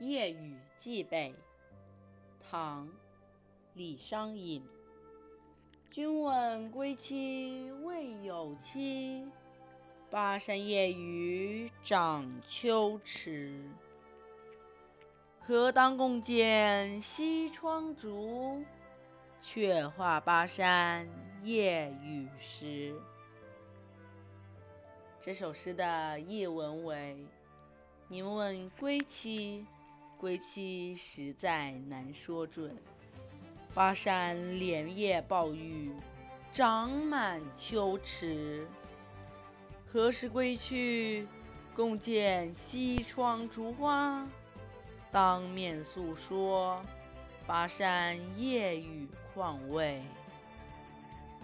夜雨寄北，唐·李商隐。君问归期未有期，巴山夜雨涨秋池。何当共剪西窗烛，却话巴山夜雨时。这首诗的译文为：您问归期。归期实在难说准，巴山连夜暴雨，涨满秋池。何时归去？共见西窗烛花，当面诉说巴山夜雨况味。